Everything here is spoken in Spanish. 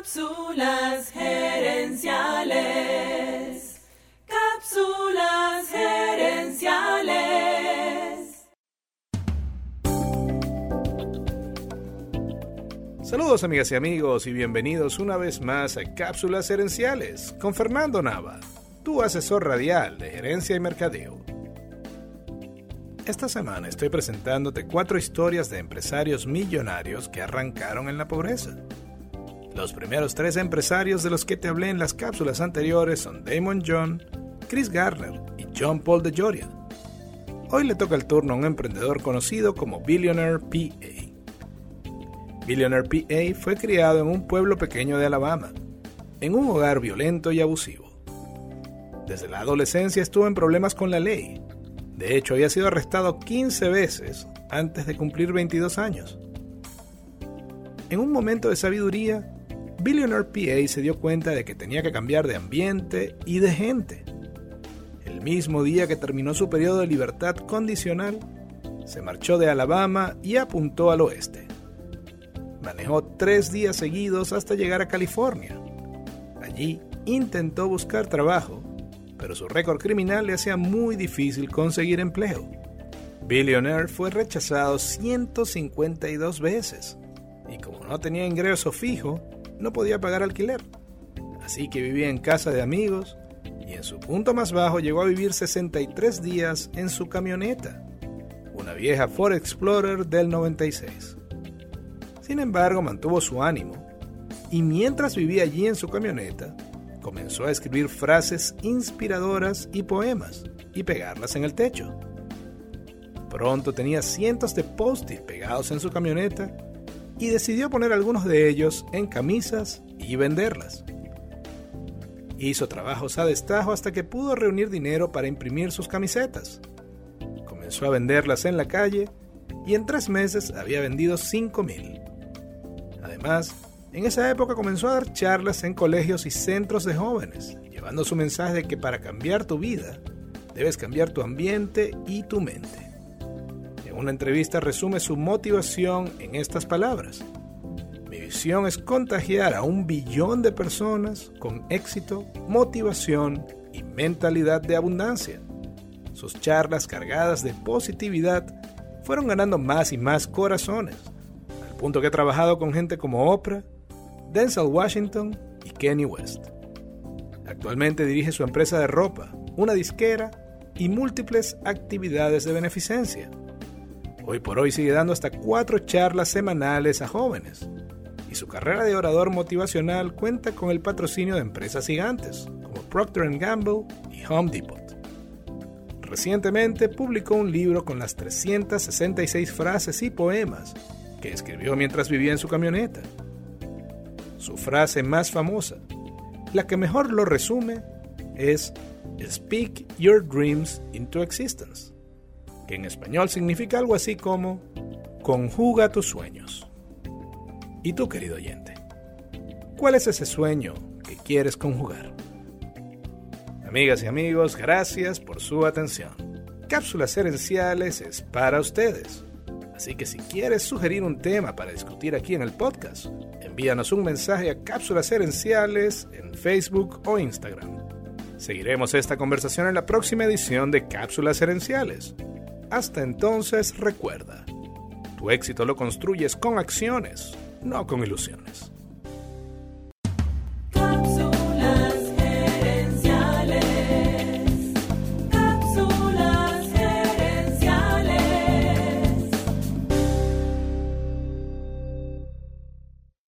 Cápsulas gerenciales. Cápsulas gerenciales. Saludos amigas y amigos y bienvenidos una vez más a Cápsulas Gerenciales con Fernando Nava, tu asesor radial de gerencia y mercadeo. Esta semana estoy presentándote cuatro historias de empresarios millonarios que arrancaron en la pobreza. Los primeros tres empresarios de los que te hablé en las cápsulas anteriores son Damon John, Chris Garner y John Paul de Joria. Hoy le toca el turno a un emprendedor conocido como Billionaire PA. Billionaire PA fue criado en un pueblo pequeño de Alabama, en un hogar violento y abusivo. Desde la adolescencia estuvo en problemas con la ley de hecho, había sido arrestado 15 veces antes de cumplir 22 años. En un momento de sabiduría, Billionaire PA se dio cuenta de que tenía que cambiar de ambiente y de gente. El mismo día que terminó su periodo de libertad condicional, se marchó de Alabama y apuntó al oeste. Manejó tres días seguidos hasta llegar a California. Allí intentó buscar trabajo pero su récord criminal le hacía muy difícil conseguir empleo. Billionaire fue rechazado 152 veces y como no tenía ingreso fijo, no podía pagar alquiler. Así que vivía en casa de amigos y en su punto más bajo llegó a vivir 63 días en su camioneta, una vieja Ford Explorer del 96. Sin embargo, mantuvo su ánimo y mientras vivía allí en su camioneta, comenzó a escribir frases inspiradoras y poemas y pegarlas en el techo. Pronto tenía cientos de post-it pegados en su camioneta y decidió poner algunos de ellos en camisas y venderlas. Hizo trabajos a destajo hasta que pudo reunir dinero para imprimir sus camisetas. Comenzó a venderlas en la calle y en tres meses había vendido 5.000. Además, en esa época comenzó a dar charlas en colegios y centros de jóvenes, llevando su mensaje de que para cambiar tu vida, debes cambiar tu ambiente y tu mente. En una entrevista resume su motivación en estas palabras. Mi visión es contagiar a un billón de personas con éxito, motivación y mentalidad de abundancia. Sus charlas cargadas de positividad fueron ganando más y más corazones, al punto que he trabajado con gente como Oprah, Denzel Washington y Kenny West. Actualmente dirige su empresa de ropa, una disquera y múltiples actividades de beneficencia. Hoy por hoy sigue dando hasta cuatro charlas semanales a jóvenes. Y su carrera de orador motivacional cuenta con el patrocinio de empresas gigantes como Procter ⁇ Gamble y Home Depot. Recientemente publicó un libro con las 366 frases y poemas que escribió mientras vivía en su camioneta. Su frase más famosa, la que mejor lo resume, es Speak your dreams into existence, en español significa algo así como conjuga tus sueños. ¿Y tú, querido oyente? ¿Cuál es ese sueño que quieres conjugar? Amigas y amigos, gracias por su atención. Cápsulas Herenciales es para ustedes. Así que si quieres sugerir un tema para discutir aquí en el podcast, envíanos un mensaje a Cápsulas Herenciales en Facebook o Instagram. Seguiremos esta conversación en la próxima edición de Cápsulas Herenciales. Hasta entonces recuerda, tu éxito lo construyes con acciones, no con ilusiones.